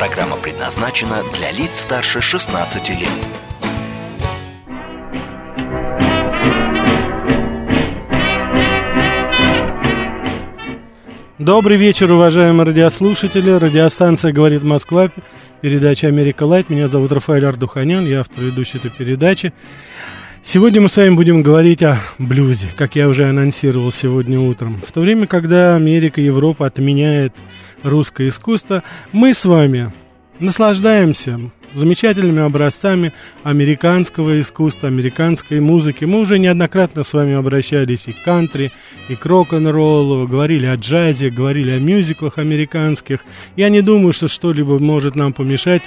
Программа предназначена для лиц старше 16 лет. Добрый вечер, уважаемые радиослушатели. Радиостанция «Говорит Москва», передача «Америка Лайт». Меня зовут Рафаэль Ардуханян, я автор ведущей этой передачи. Сегодня мы с вами будем говорить о блюзе, как я уже анонсировал сегодня утром. В то время, когда Америка и Европа отменяет русское искусство, мы с вами наслаждаемся замечательными образцами американского искусства, американской музыки. Мы уже неоднократно с вами обращались и к кантри, и к рок-н-роллу, говорили о джазе, говорили о мюзиклах американских. Я не думаю, что что-либо может нам помешать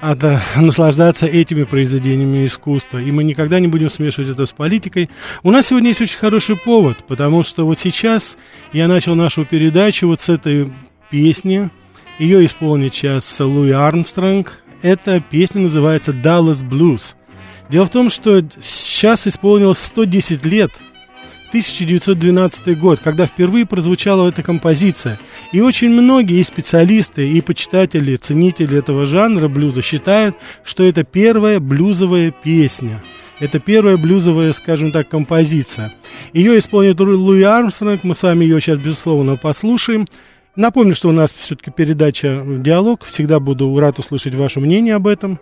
от, а, наслаждаться этими произведениями искусства. И мы никогда не будем смешивать это с политикой. У нас сегодня есть очень хороший повод, потому что вот сейчас я начал нашу передачу вот с этой песни. Ее исполнит сейчас Луи Армстронг. Эта песня называется «Dallas Blues». Дело в том, что сейчас исполнилось 110 лет 1912 год, когда впервые прозвучала эта композиция. И очень многие и специалисты, и почитатели, ценители этого жанра блюза считают, что это первая блюзовая песня. Это первая блюзовая, скажем так, композиция. Ее исполнит Луи Армстронг, мы с вами ее сейчас, безусловно, послушаем. Напомню, что у нас все-таки передача «Диалог». Всегда буду рад услышать ваше мнение об этом.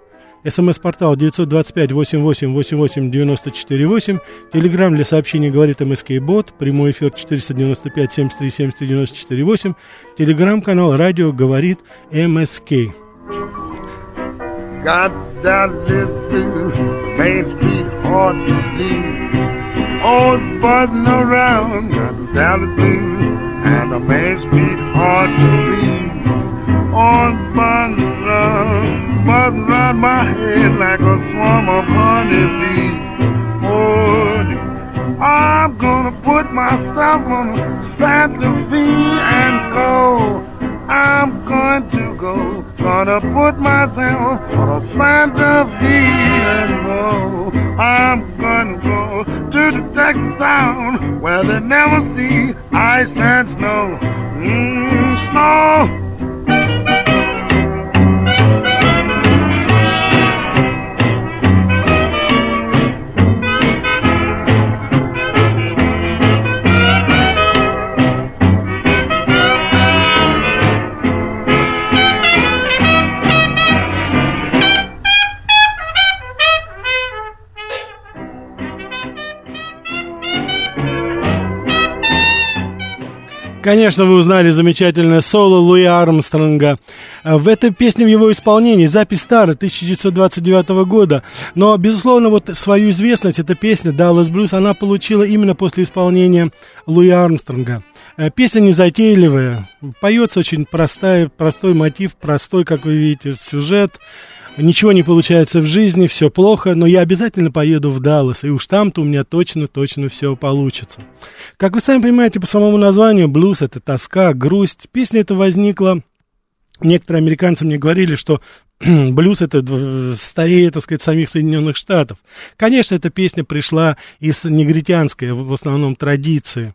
СМС-портал 925-88-88-94-8. Телеграмм для сообщений говорит МСК Бот. Прямой эфир 495-73-73-94-8. Телеграмм-канал радио говорит МСК. Got that little Main Street hard to see. All buzzing around, got Dallas and the Main Street hard to read. All buzzing around. Buzz around my head like a swarm of honeybees. Oh, I'm gonna put myself on a Santa Fe and go. I'm going to go, gonna put myself on a Santa Fe and go. I'm gonna go to the Texas town where they never see ice and snow. Mmm, snow. Конечно, вы узнали замечательное соло Луи Армстронга. В этой песне в его исполнении, запись старая, 1929 года. Но, безусловно, вот свою известность эта песня «Dallas Blues» она получила именно после исполнения Луи Армстронга. Э, песня незатейливая, поется очень простая, простой мотив, простой, как вы видите, сюжет ничего не получается в жизни, все плохо, но я обязательно поеду в Даллас, и уж там-то у меня точно-точно все получится. Как вы сами понимаете, по самому названию, блюз — это тоска, грусть. Песня эта возникла Некоторые американцы мне говорили, что блюз это старее, так сказать, самих Соединенных Штатов. Конечно, эта песня пришла из негритянской, в основном, традиции.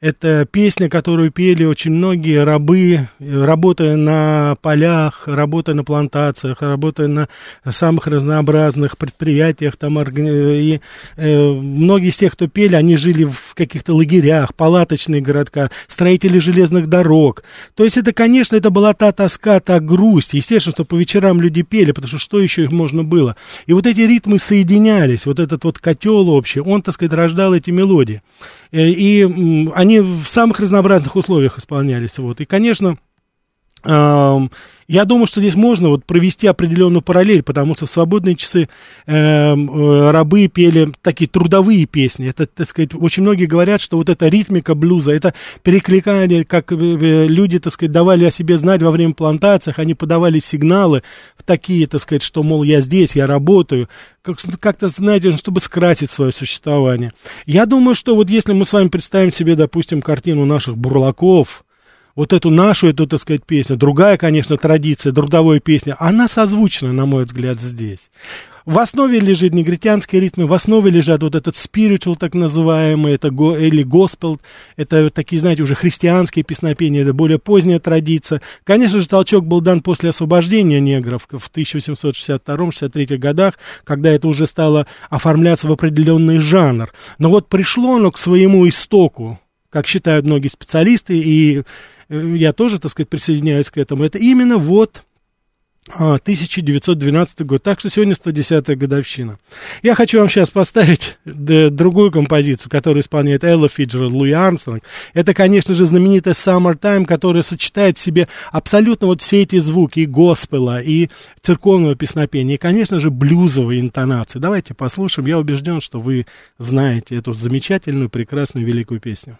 Это песня, которую пели очень многие рабы, работая на полях, работая на плантациях, работая на самых разнообразных предприятиях. Там, и, э, многие из тех, кто пели, они жили в каких-то лагерях, палаточные городка, строители железных дорог. То есть это, конечно, это была та тоска, та грусть. Естественно, что по вечерам люди пели, потому что что еще их можно было? И вот эти ритмы соединялись, вот этот вот котел общий, он, так сказать, рождал эти мелодии. Э, и они в самых разнообразных условиях исполнялись. Вот. И, конечно, Я думаю, что здесь можно вот провести определенную параллель, потому что в свободные часы э, э, рабы пели такие трудовые песни. Это, так сказать, очень многие говорят, что вот эта ритмика блюза, это перекликание, как э, э, люди, так сказать, давали о себе знать во время плантациях, они подавали сигналы в такие, так сказать, что, мол, я здесь, я работаю, как, как-то, знаете, чтобы скрасить свое существование. Я думаю, что вот если мы с вами представим себе, допустим, картину наших бурлаков, вот эту нашу, эту, так сказать, песню, другая, конечно, традиция, трудовой песня, она созвучна, на мой взгляд, здесь. В основе лежит негритянские ритмы, в основе лежат вот этот spiritual, так называемый, это го, или госпел, это такие, знаете, уже христианские песнопения, это более поздняя традиция. Конечно же, толчок был дан после освобождения негров в 1862-63 годах, когда это уже стало оформляться в определенный жанр. Но вот пришло оно к своему истоку, как считают многие специалисты, и я тоже, так сказать, присоединяюсь к этому, это именно вот 1912 а, год. Так что сегодня 110-я годовщина. Я хочу вам сейчас поставить другую композицию, которую исполняет Элла Фиджеральд, Луи Армстронг. Это, конечно же, знаменитая Summertime, которая сочетает в себе абсолютно вот все эти звуки и госпела, и церковного песнопения, и, конечно же, блюзовые интонации. Давайте послушаем. Я убежден, что вы знаете эту замечательную, прекрасную, великую песню.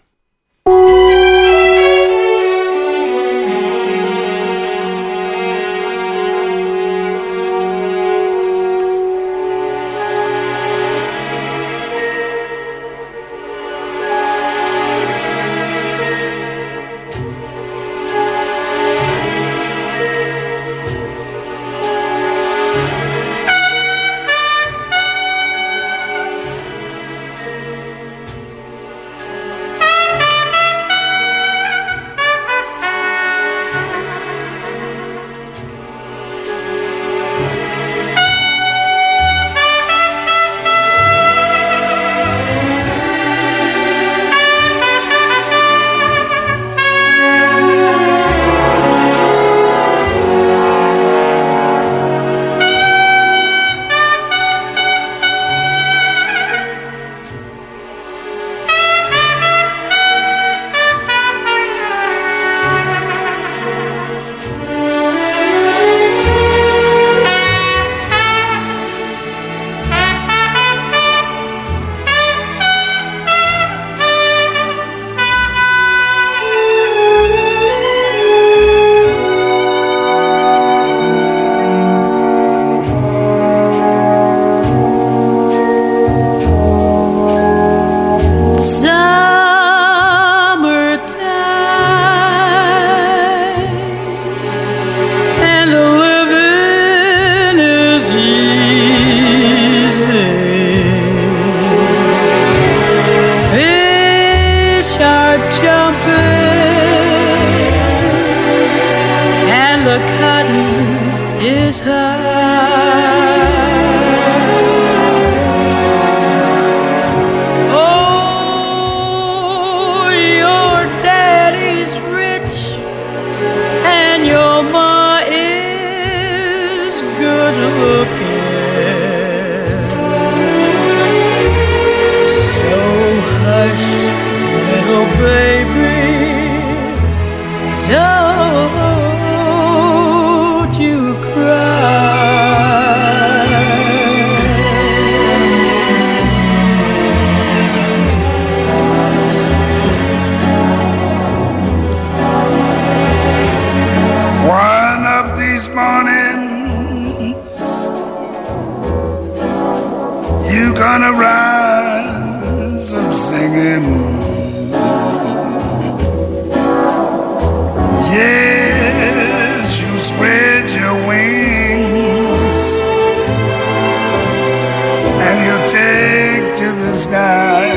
sky.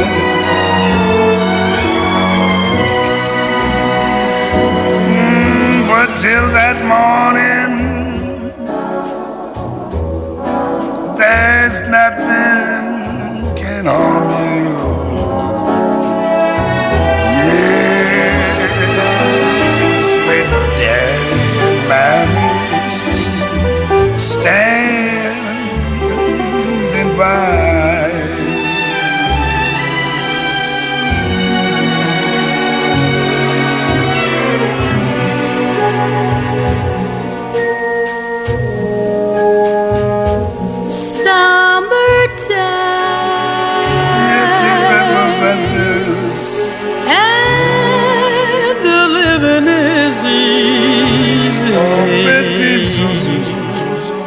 Hmm, but till that morning, there's nothing can harm you.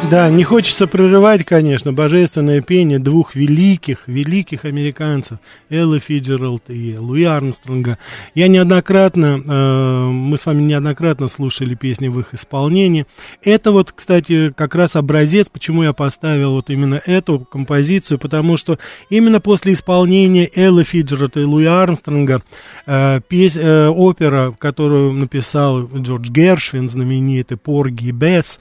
Да, не хочется прерывать, конечно, божественное пение двух великих, великих американцев, Эллы Фиджералд и Луи Армстронга. Я неоднократно, э, мы с вами неоднократно слушали песни в их исполнении. Это вот, кстати, как раз образец, почему я поставил вот именно эту композицию, потому что именно после исполнения Эллы Фиджералд и Луи Армстронга э, пес, э, опера, которую написал Джордж Гершвин, знаменитый «Порги и Бесс»,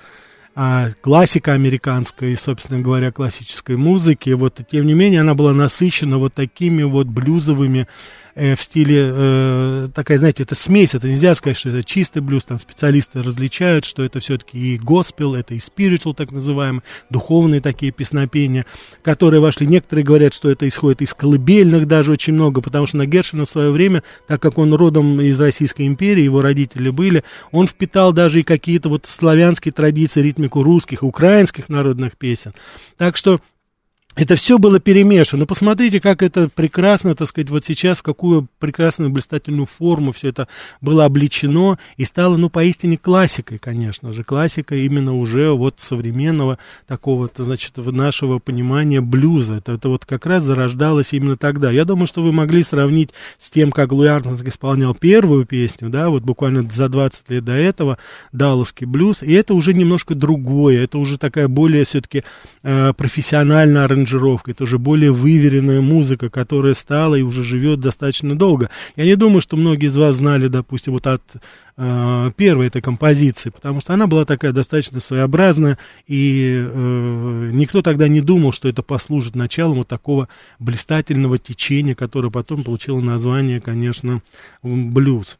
а, классика американской, собственно говоря, классической музыки. Вот, тем не менее, она была насыщена вот такими вот блюзовыми э, в стиле, э, такая, знаете, это смесь, это нельзя сказать, что это чистый блюз, там специалисты различают, что это все-таки и госпел, это и спирitual, так называемые, духовные такие песнопения, которые вошли. Некоторые говорят, что это исходит из колыбельных даже очень много, потому что на Гершина в свое время, так как он родом из Российской империи, его родители были, он впитал даже и какие-то вот славянские традиции, ритмику русских, украинских народных песен. Так что это все было перемешано. Посмотрите, как это прекрасно, так сказать, вот сейчас, в какую прекрасную блистательную форму все это было обличено и стало, ну, поистине классикой, конечно же. Классика именно уже вот современного такого, значит, нашего понимания блюза. Это, это вот как раз зарождалось именно тогда. Я думаю, что вы могли сравнить с тем, как Луи Армстронг исполнял первую песню, да, вот буквально за 20 лет до этого, Далласский блюз, и это уже немножко другое, это уже такая более все-таки э, профессиональная аранжировка это уже более выверенная музыка, которая стала и уже живет достаточно долго. Я не думаю, что многие из вас знали, допустим, вот от э, первой этой композиции, потому что она была такая достаточно своеобразная, и э, никто тогда не думал, что это послужит началом вот такого блистательного течения, которое потом получило название, конечно, блюз.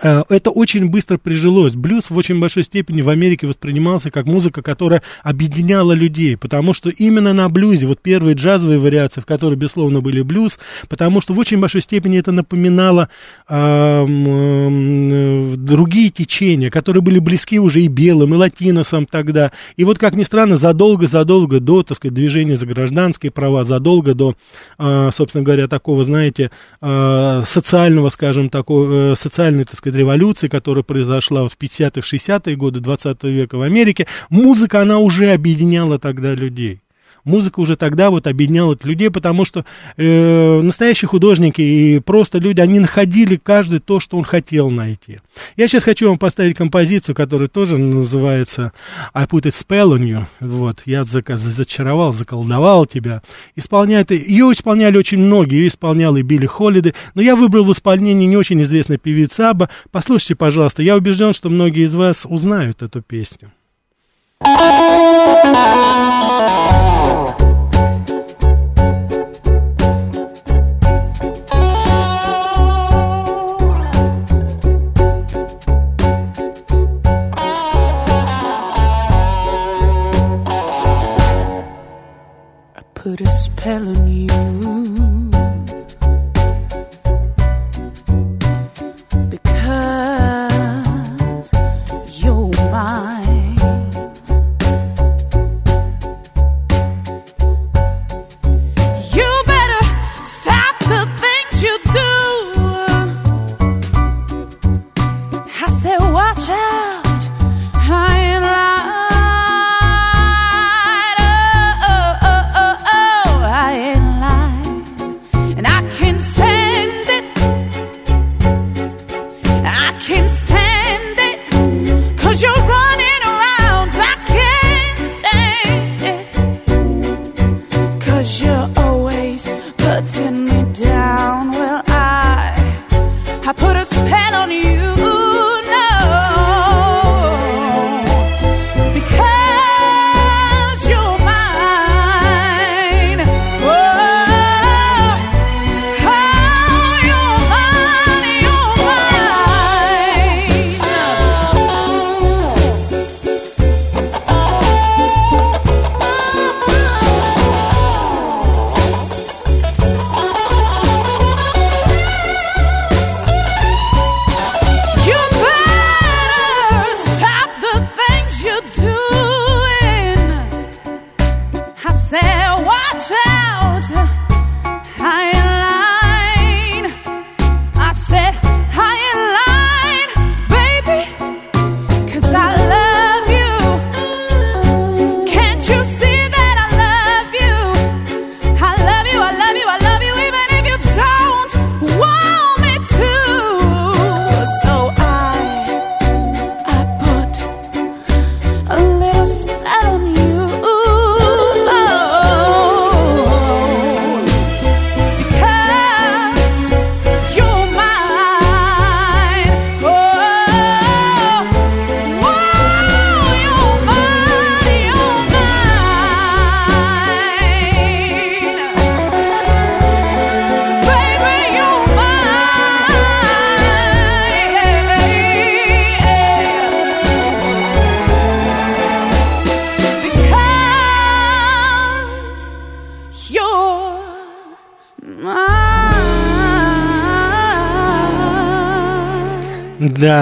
Э, это очень быстро прижилось. Блюз в очень большой степени в Америке воспринимался как музыка, которая объединяла людей, потому что именно на блюзе, вот первые джазовые вариации, в которых, безусловно, были блюз, потому что в очень большой степени это напоминало э, э, другие течения, которые были близки уже и белым, и латиносам тогда. И вот, как ни странно, задолго-задолго до, так сказать, движения за гражданские права, задолго до, э, собственно говоря, такого, знаете, э, социального, скажем, такого, э, социальной, так сказать, революции, которая произошла в 50-е, 60-е годы 20 века в Америке, музыка, она уже объединяла тогда людей музыка уже тогда вот объединяла людей, потому что э, настоящие художники и просто люди, они находили каждый то, что он хотел найти. Я сейчас хочу вам поставить композицию, которая тоже называется I Put a Spell on You. Вот, я зачаровал, заколдовал тебя. Исполняет, ее исполняли очень многие, ее исполнял и Билли Холлиды, но я выбрал в исполнении не очень известной певицы Аба. Послушайте, пожалуйста, я убежден, что многие из вас узнают эту песню. put a telling you.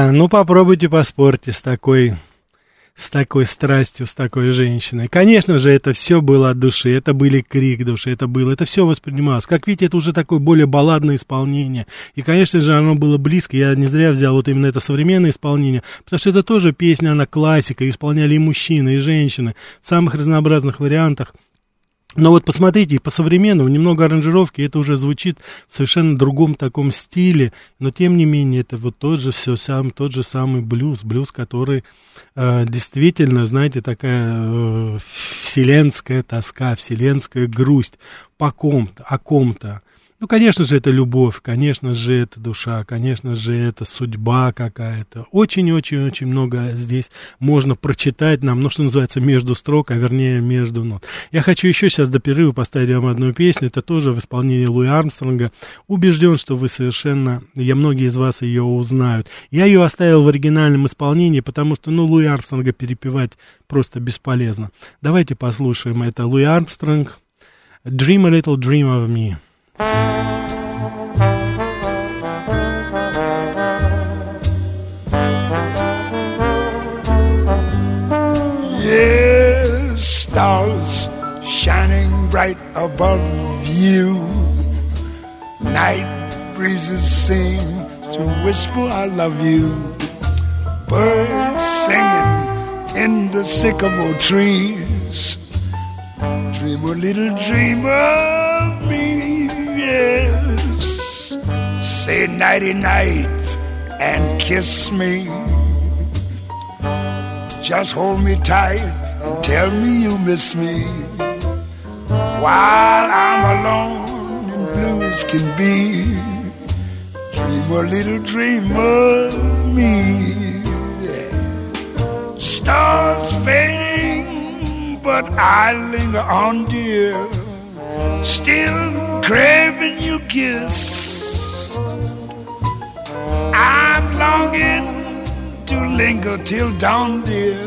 Ну попробуйте поспорьте с такой с такой страстью, с такой женщиной. Конечно же, это все было от души, это были крик души, это было, это все воспринималось. Как видите, это уже такое более балладное исполнение. И, конечно же, оно было близко. Я не зря взял вот именно это современное исполнение, потому что это тоже песня, она классика, исполняли и мужчины, и женщины в самых разнообразных вариантах. Но вот посмотрите, по-современному, немного аранжировки, это уже звучит в совершенно другом таком стиле, но тем не менее, это вот тот же, все сам, тот же самый блюз, блюз, который э, действительно, знаете, такая э, вселенская тоска, вселенская грусть по ком-то, о ком-то. Ну, конечно же, это любовь, конечно же, это душа, конечно же, это судьба какая-то. Очень-очень-очень много здесь можно прочитать нам, ну, что называется, между строк, а вернее, между нот. Я хочу еще сейчас до перерыва поставить вам одну песню, это тоже в исполнении Луи Армстронга. Убежден, что вы совершенно, я многие из вас ее узнают. Я ее оставил в оригинальном исполнении, потому что, ну, Луи Армстронга перепевать просто бесполезно. Давайте послушаем это. Луи Армстронг, Dream a Little Dream of Me. Yes, stars shining bright above you. Night breezes seem to whisper, I love you. Birds singing in the sycamore trees. Dream a little dream of yes. Say nighty night and kiss me. Just hold me tight and tell me you miss me. While I'm alone and blue as can be, dream a little dream of me. Stars fading, but I linger on, dear. Still craving your kiss. I'm longing to linger till dawn, dear.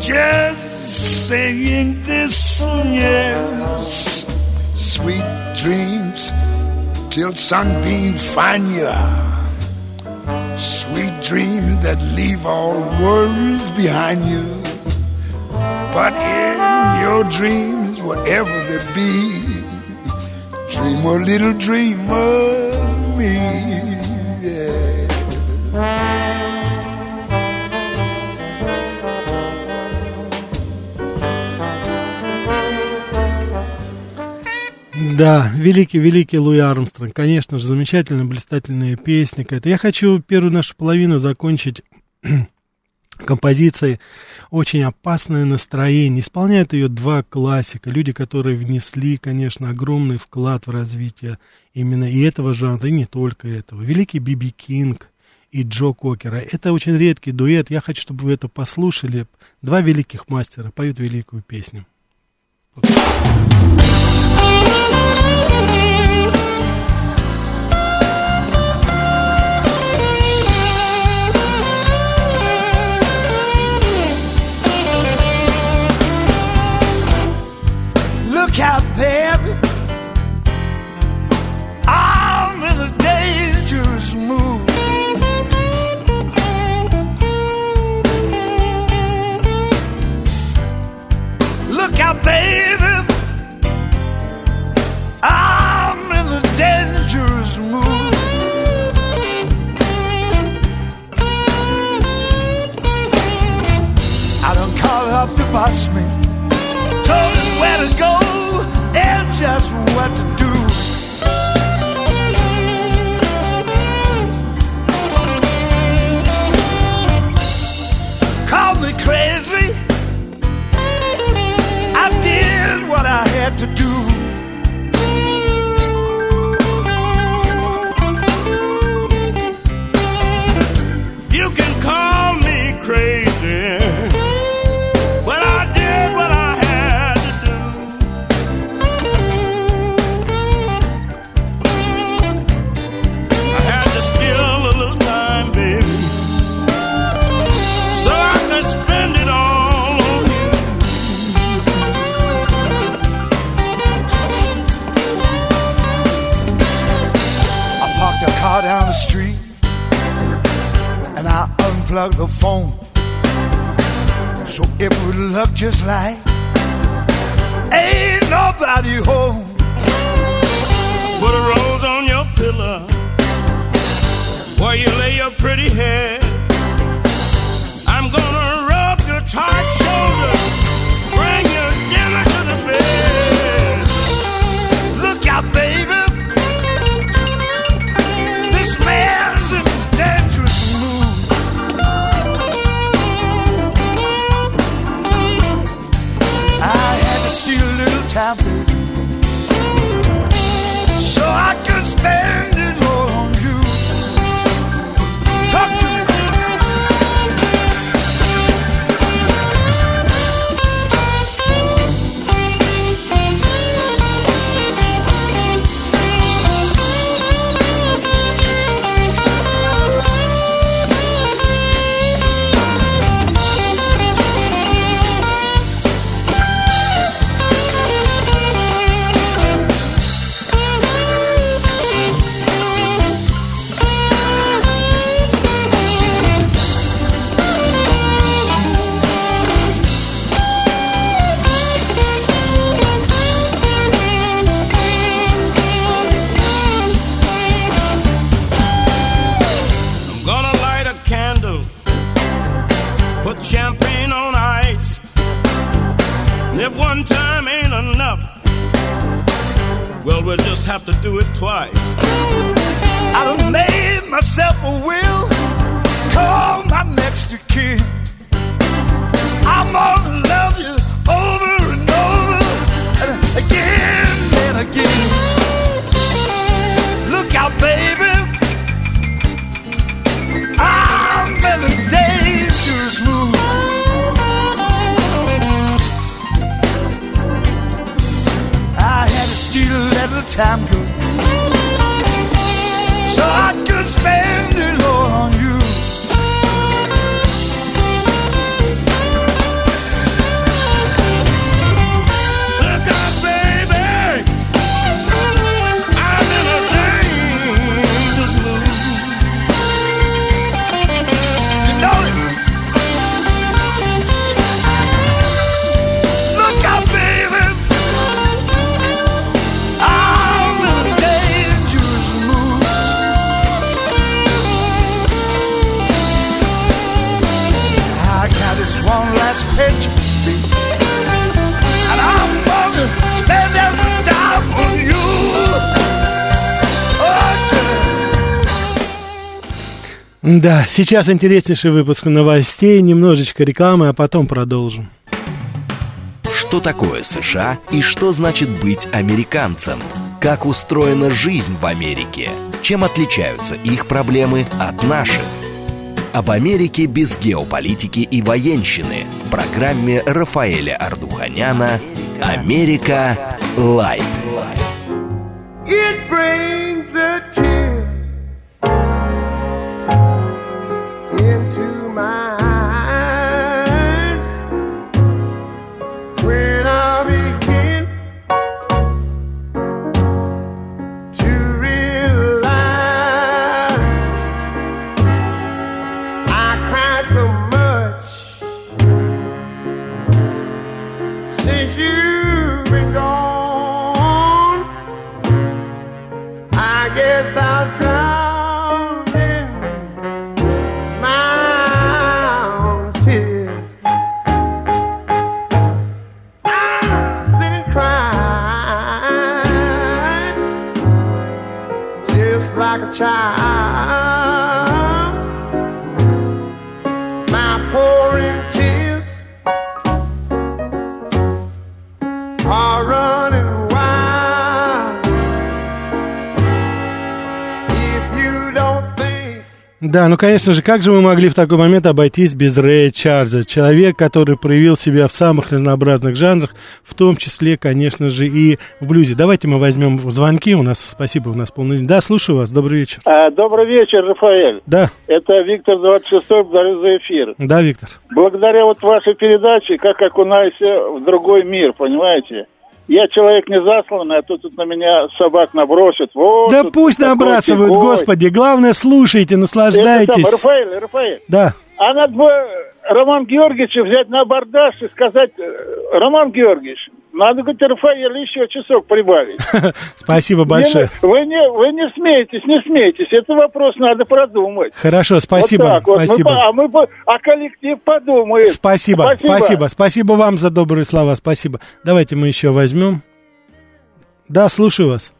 Just saying this, yes. Sweet dreams till sunbeam find you. Sweet dreams that leave all worries behind you. But in your dreams, whatever they be, Dream a little dream of me. Да, великий-великий Луи Армстронг. Конечно же, замечательная, блистательная песня. Это я хочу первую нашу половину закончить композицией очень опасное настроение. Исполняют ее два классика, люди, которые внесли, конечно, огромный вклад в развитие именно и этого жанра, и не только этого. Великий Биби Кинг и Джо Кокера. Это очень редкий дуэт. Я хочу, чтобы вы это послушали. Два великих мастера поют великую песню. Pretty head. I'm gonna rub your tight bastard kid. Да, сейчас интереснейший выпуск новостей, немножечко рекламы, а потом продолжим. Что такое США и что значит быть американцем? Как устроена жизнь в Америке? Чем отличаются их проблемы от наших? Об Америке без геополитики и военщины в программе Рафаэля Ардуханяна «Америка. Лайт». It brings a tear Да, ну, конечно же, как же мы могли в такой момент обойтись без Рэя Чарльза? Человек, который проявил себя в самых разнообразных жанрах, в том числе, конечно же, и в блюзе. Давайте мы возьмем звонки. У нас, спасибо, у нас полный... Да, слушаю вас. Добрый вечер. А, Добрый вечер, Рафаэль. Да, Это Виктор 26 благодарю за эфир. да, Виктор. Благодаря вот вашей передаче, как окунайся в другой мир, понимаете? Я человек не засланный, а тут, тут на меня собак набросят. Вот, да пусть набрасывают, фигой. господи. Главное, слушайте, Это наслаждайтесь. самое, Рафаэль, Рафаэль, Да, А надо бы Роман Георгиевича взять на абордаж и сказать, э, Роман Георгиевич, надо, говорит, Рафаэль еще часок прибавить. Спасибо большое. Не, вы, не, вы не смеетесь, не смеетесь. Это вопрос надо продумать. Хорошо, спасибо. Вот так вот. Спасибо. Мы, а мы, по- а коллектив подумает. Спасибо, спасибо, спасибо вам за добрые слова, спасибо. Давайте мы еще возьмем. Да, слушаю вас.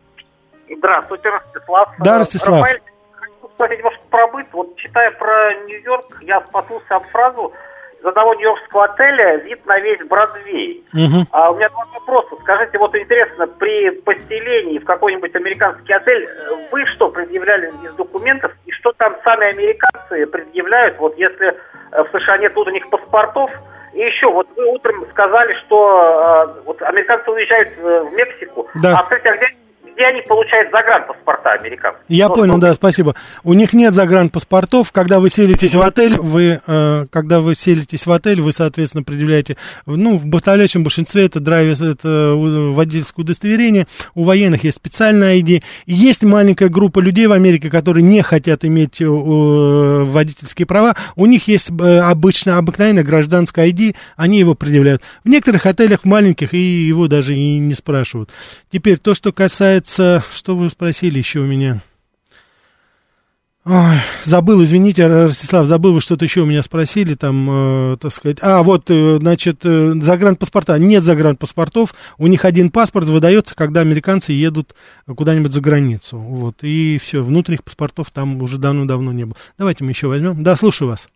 Здравствуйте, Ростислав. Да, Ростислав. Рафаэль, хочу спросить, может, про быт. Вот читая про Нью-Йорк, я споткнулся об фразу из одного нью-йоркского отеля «Вид на весь Бродвей». Мгм. А у меня два вопроса. Скажите, вот интересно, при поселении в какой-нибудь американский отель э, вы что предъявляли из документов и что там сами американцы предъявляют, вот если э, в США нет у них паспортов? И еще, вот вы утром сказали, что э, вот американцы уезжают в Мексику. Да. А, кстати, а где, где они получают загранпаспорта американцев? Я Ну, понял, ну, да, спасибо. У них нет загранпаспортов. Когда вы селитесь в отель, вы, э, когда вы селитесь в отель, вы, соответственно, предъявляете, ну, в подавляющем большинстве это драйвер, это водительское удостоверение. У военных есть специальная ID. Есть маленькая группа людей в Америке, которые не хотят иметь э, водительские права. У них есть э, обычно обыкновенная гражданская ID, они его предъявляют. В некоторых отелях маленьких и его даже и не спрашивают. Теперь то, что касается, что вы спросили еще у меня? Ой, забыл, извините, Ростислав, забыл, вы что-то еще у меня спросили, там, э, так сказать. А, вот, э, значит, э, загранпаспорта. Нет загранпаспортов, у них один паспорт выдается, когда американцы едут куда-нибудь за границу. Вот, и все, внутренних паспортов там уже давно-давно не было. Давайте мы еще возьмем. Да, слушаю вас.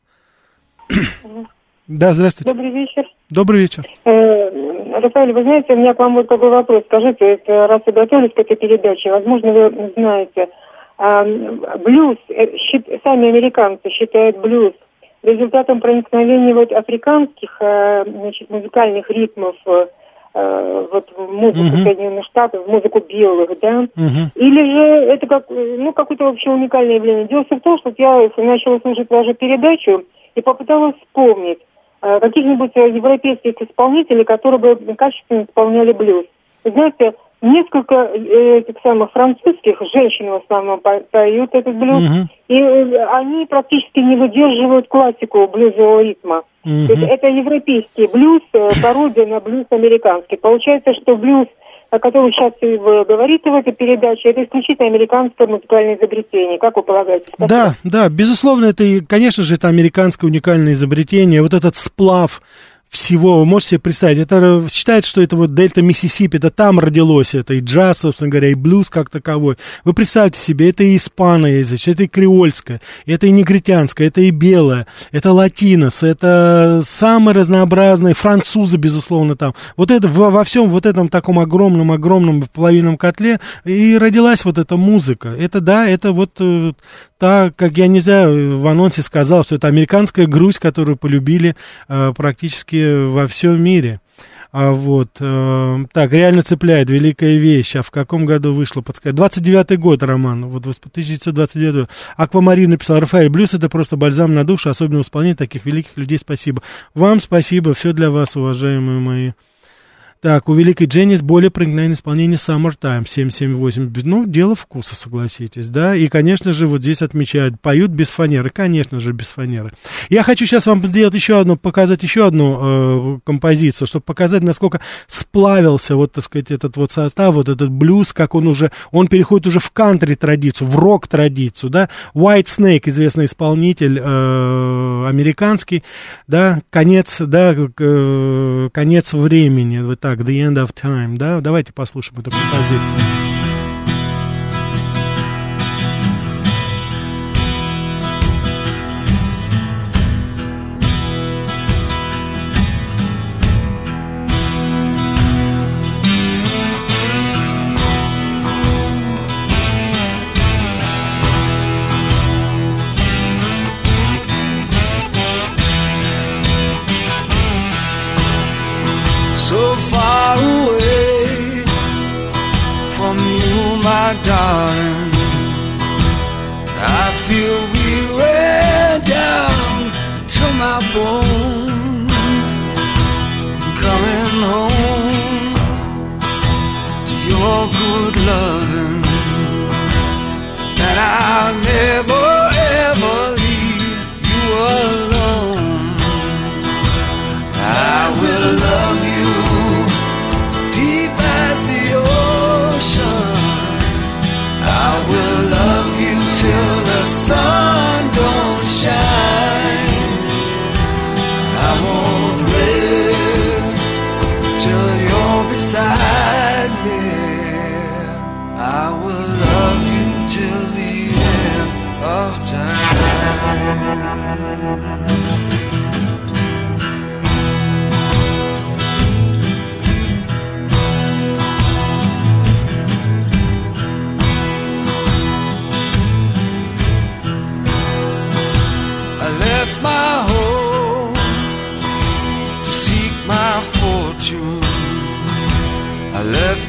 Да, здравствуйте. Добрый вечер. Добрый вечер. Э, Рафаэль, вы знаете, у меня к вам вот такой вопрос. Скажите, это, раз вы готовились к этой передаче, возможно, вы знаете, а, блюз, э, сами американцы считают блюз результатом проникновения вот африканских э, значит, музыкальных ритмов э, э, вот в музыку Мгм. Соединенных Штатов, в музыку белых, да? Мгм. Или же это как, э, ну, какое-то вообще уникальное явление. Дело в том, что я начала слушать вашу передачу и попыталась вспомнить э, каких-нибудь э, европейских исполнителей, которые бы качественно исполняли блюз. Вы знаете, несколько э, этих самых французских женщин в основном по- поют этот блюз, Мгм. и э, они практически не выдерживают классику блюзового ритма. Есть это европейский блюз, э, пародия на блюз американский. Получается, что блюз, о котором сейчас и вы говорите в этой передаче, это исключительно американское музыкальное изобретение. Как вы полагаете? Спасибо. Да, да, безусловно, это, конечно же, это американское уникальное изобретение. Вот этот сплав всего, вы можете себе представить, это э, считается, что это вот дельта Миссисипи, это там родилось это, и джаз, собственно говоря, и блюз как таковой. Вы представьте себе, это и испаноязычное, это и креольское, это и негритянское, это и белое, это латинос, это самые разнообразные, французы, безусловно, там. Вот это, во, во всем вот этом таком огромном-огромном половинном котле и родилась вот эта музыка. Это, да, это вот э, та, как я не знаю, в анонсе сказал, что это американская грусть, которую полюбили э, практически во всем мире. А вот, э, так, реально цепляет, великая вещь. А в каком году вышло, подсказать? 29-й год, Роман, вот 1929 год. Аквамарин написал, Рафаэль, блюз это просто бальзам на душу, особенно в исполнении таких великих людей, спасибо. Вам спасибо, все для вас, уважаемые мои. Так, у Великой Дженнис более проникновенное исполнение Summertime 778. Ну, дело вкуса, согласитесь, да. И, конечно же, вот здесь отмечают, поют без фанеры. Конечно же, без фанеры. Я хочу сейчас вам сделать еще одну, показать еще одну э, композицию, чтобы показать, насколько сплавился, вот, так сказать, этот вот состав, вот этот блюз, как он уже, он переходит уже в кантри-традицию, в рок-традицию, да. White Snake, известный исполнитель э, американский, да, конец, да, э, конец времени, вот так, the end of time, да, давайте послушаем эту композицию.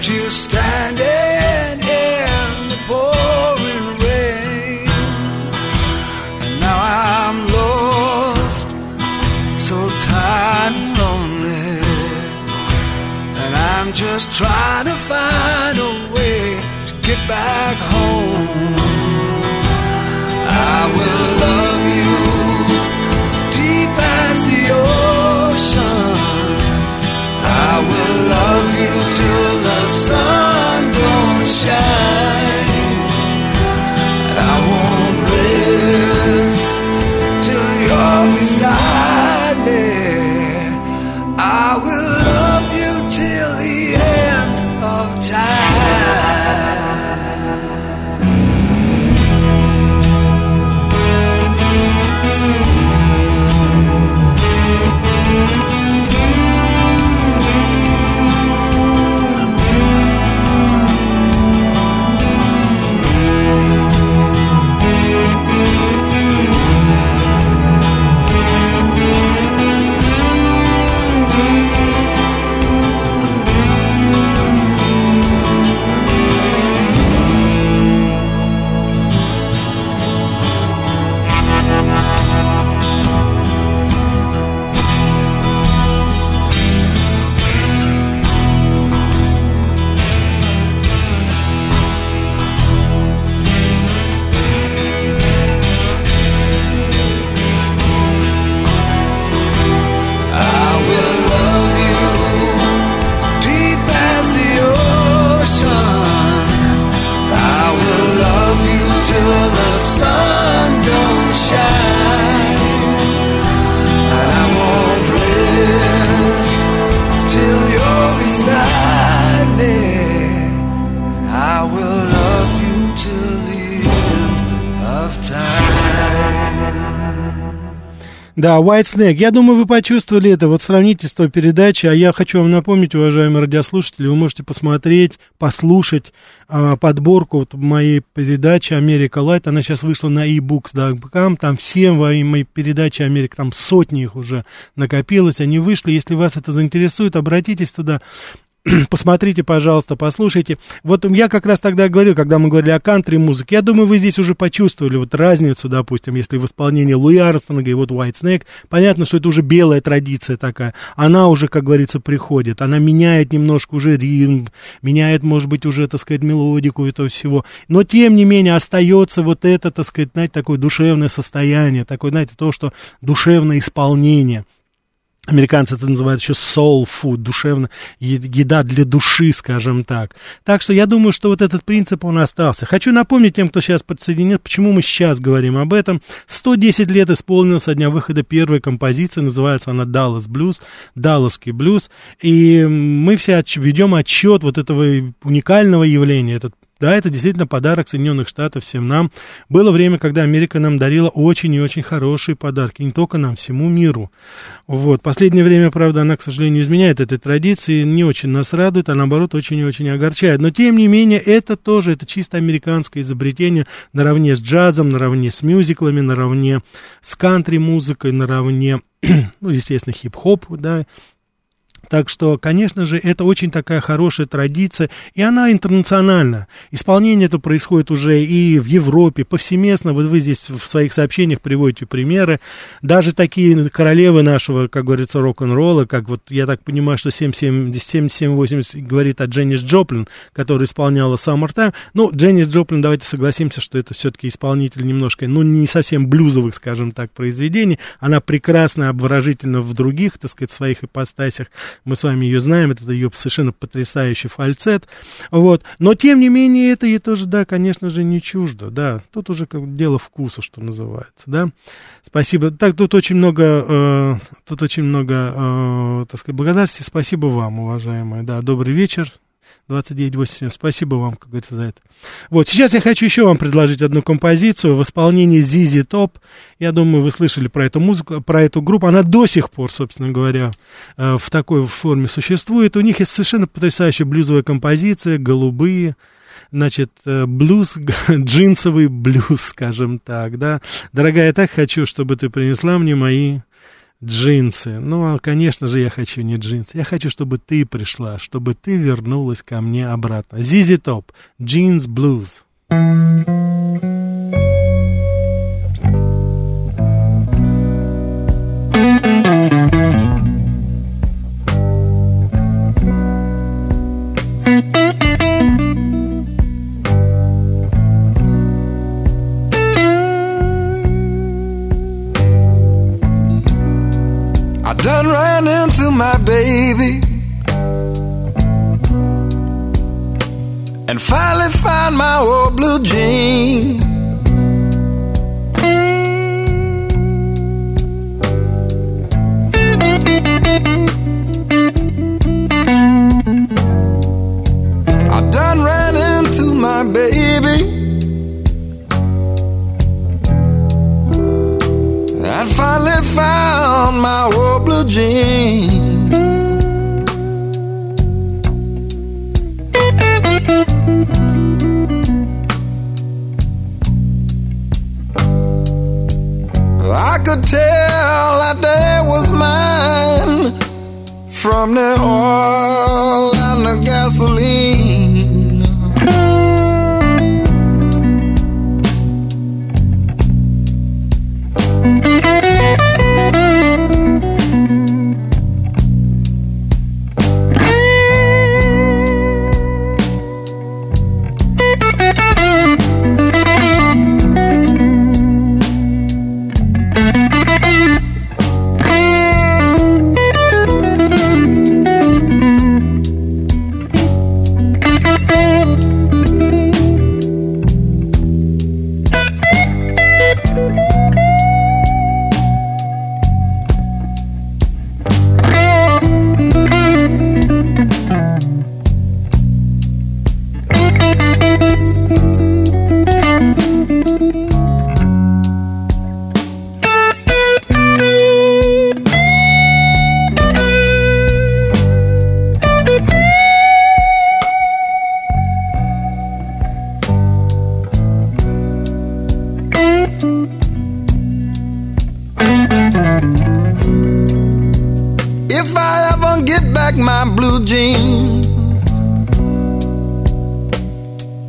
Left standing in the pouring rain. And now I'm lost, so tired and lonely. And I'm just trying to find a way to get back home. Да, White Snake. Я думаю, вы почувствовали это. Вот сравните с той передачей. А я хочу вам напомнить, уважаемые радиослушатели, вы можете посмотреть, послушать а, подборку вот моей передачи «Америка Лайт». Она сейчас вышла на ebooks.com. Там все мои, мои передачи «Америка», там сотни их уже накопилось. Они вышли. Если вас это заинтересует, обратитесь туда. посмотрите, пожалуйста, послушайте. Вот я как раз тогда говорил, когда мы говорили о кантри-музыке, я думаю, вы здесь уже почувствовали вот разницу, допустим, если в исполнении Луи Армстронга и вот White Snake, понятно, что это уже белая традиция такая, она уже, как говорится, приходит, она меняет немножко уже ритм, меняет, может быть, уже, так сказать, мелодику этого всего, но, тем не менее, остается вот это, так сказать, знаете, такое душевное состояние, такое, знаете, то, что душевное исполнение – Американцы это называют еще soul food, душевно, еда для души, скажем так. Так что я думаю, что вот этот принцип, он остался. Хочу напомнить тем, кто сейчас подсоединен, почему мы сейчас говорим об этом. 110 лет исполнилось со дня выхода первой композиции, называется она Dallas Blues, Далласский блюз. И мы все ведем отчет вот этого уникального явления, этот да, это действительно подарок Соединенных Штатов всем нам. Было время, когда Америка нам дарила очень и очень хорошие подарки, не только нам, всему миру. Вот. Последнее время, правда, она, к сожалению, изменяет этой традиции, не очень нас радует, а наоборот, очень и очень огорчает. Но, тем не менее, это тоже, это чисто американское изобретение наравне с джазом, наравне с мюзиклами, наравне с кантри-музыкой, наравне, ну, естественно, хип-хоп, да, так что, конечно же, это очень такая хорошая традиция, и она интернациональна. Исполнение это происходит уже и в Европе, повсеместно. Вот вы здесь в своих сообщениях приводите примеры. Даже такие королевы нашего, как говорится, рок-н-ролла, как вот, я так понимаю, что 77-80 говорит о Дженнис Джоплин, которая исполняла Summertime. Ну, Дженнис Джоплин, давайте согласимся, что это все-таки исполнитель немножко, ну, не совсем блюзовых, скажем так, произведений. Она прекрасна, обворожительна в других, так сказать, своих ипостасях мы с вами ее знаем, это ее совершенно потрясающий фальцет, вот, но тем не менее это ей тоже, да, конечно же, не чуждо, да, тут уже как дело вкуса, что называется, да, спасибо, так, тут очень много, э, тут очень много, э, так сказать, благодарности, спасибо вам, уважаемые, да, добрый вечер, 2987. Спасибо вам, как говорится, за это. Вот, сейчас я хочу еще вам предложить одну композицию в исполнении Zizi Топ. Я думаю, вы слышали про эту музыку, про эту группу. Она до сих пор, собственно говоря, э, в такой форме существует. У них есть совершенно потрясающая блюзовая композиция, голубые, значит, э, блюз, джинсовый блюз, скажем так, да. Дорогая, я так хочу, чтобы ты принесла мне мои джинсы. Ну, а, конечно же, я хочу не джинсы. Я хочу, чтобы ты пришла, чтобы ты вернулась ко мне обратно. Зизи Топ, джинс блюз. I done ran into my baby and finally found my old blue jean. I done ran into my baby. I finally found my old jean. I could tell that day was mine from the oil and the gasoline.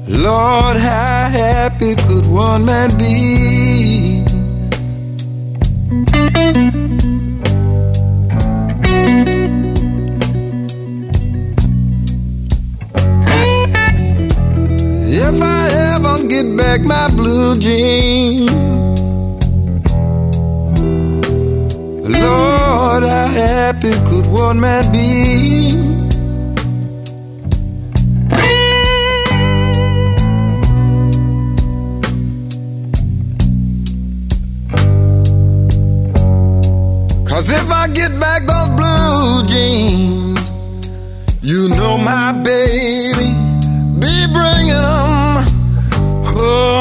Lord, how happy could one man be? If I ever get back my blue jeans, Lord, how happy could one man be? Cause if I get back those blue jeans, you know my baby be bringing them home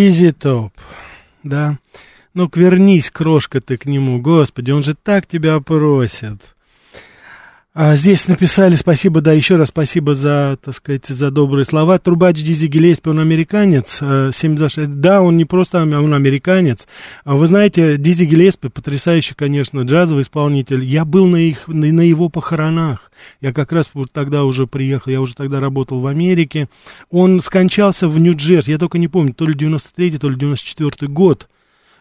Зизи Топ, да. Ну-ка, вернись, крошка ты к нему, господи, он же так тебя просит. А здесь написали спасибо, да, еще раз спасибо за, так сказать, за добрые слова. Трубач Дизи Гелеспи, он американец, э, 726. Да, он не просто ам- он американец. А Вы знаете, Дизи Гелеспи, потрясающий, конечно, джазовый исполнитель. Я был на, их, на его похоронах. Я как раз тогда уже приехал, я уже тогда работал в Америке. Он скончался в Нью-Джерси, я только не помню, то ли 93-й, то ли 94-й год.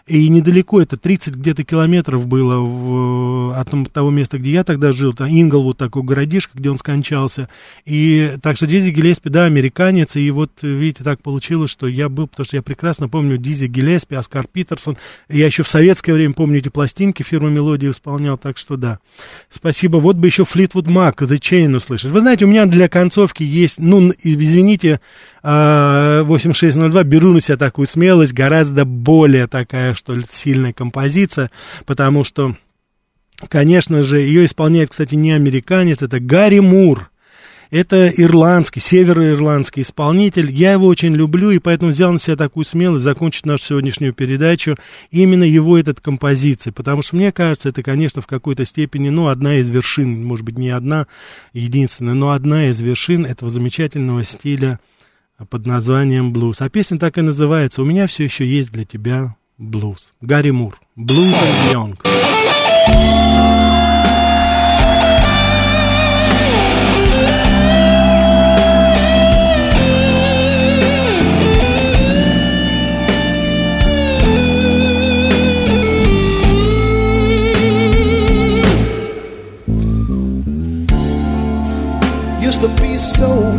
И недалеко, это 30 где-то километров было в, от того места, где я тогда жил, там Инглвуд, такой городишко, где он скончался. И так что Дизи Гелеспи, да, американец, и вот, видите, так получилось, что я был, потому что я прекрасно помню Дизи Гелеспи, Оскар Питерсон. Я еще в советское время помню эти пластинки фирмы Мелодии исполнял, так что да. Спасибо. Вот бы еще Флитвуд Мак, The Chain услышать. Вы знаете, у меня для концовки есть, ну, извините, 8602, беру на себя такую смелость, гораздо более такая, что ли, сильная композиция, потому что, конечно же, ее исполняет, кстати, не американец, это Гарри Мур. Это ирландский, североирландский исполнитель. Я его очень люблю, и поэтому взял на себя такую смелость закончить нашу сегодняшнюю передачу именно его этот композицией. Потому что, мне кажется, это, конечно, в какой-то степени, ну, одна из вершин, может быть, не одна единственная, но одна из вершин этого замечательного стиля под названием блюз. А песня так и называется «У меня все еще есть для тебя блюз». Гарри Мур. And Young. used to be so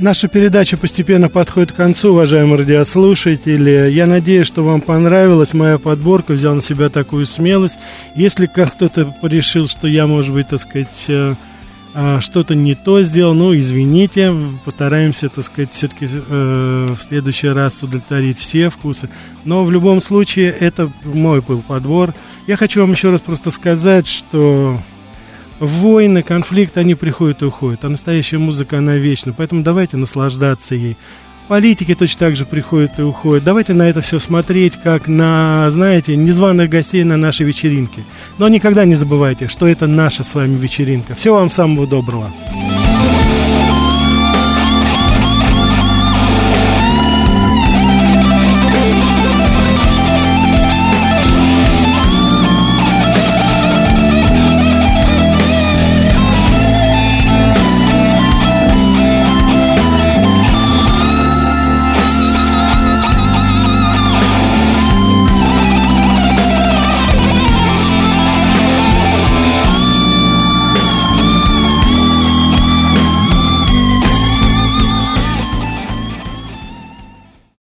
Наша передача постепенно подходит к концу, уважаемые радиослушатели. Я надеюсь, что вам понравилась моя подборка, взял на себя такую смелость. Если кто-то решил, что я, может быть, так сказать, э, а, что-то не то сделал, ну, извините, постараемся, так сказать, все-таки э, в следующий раз удовлетворить все вкусы. Но в любом случае, это мой был подбор. Я хочу вам еще раз просто сказать, что войны, конфликты, они приходят и уходят, а настоящая музыка, она вечна, поэтому давайте наслаждаться ей. Политики точно так же приходят и уходят. Давайте на это все смотреть, как на, знаете, незваных гостей на нашей вечеринке. Но никогда не забывайте, что это наша с вами вечеринка. Всего вам самого доброго.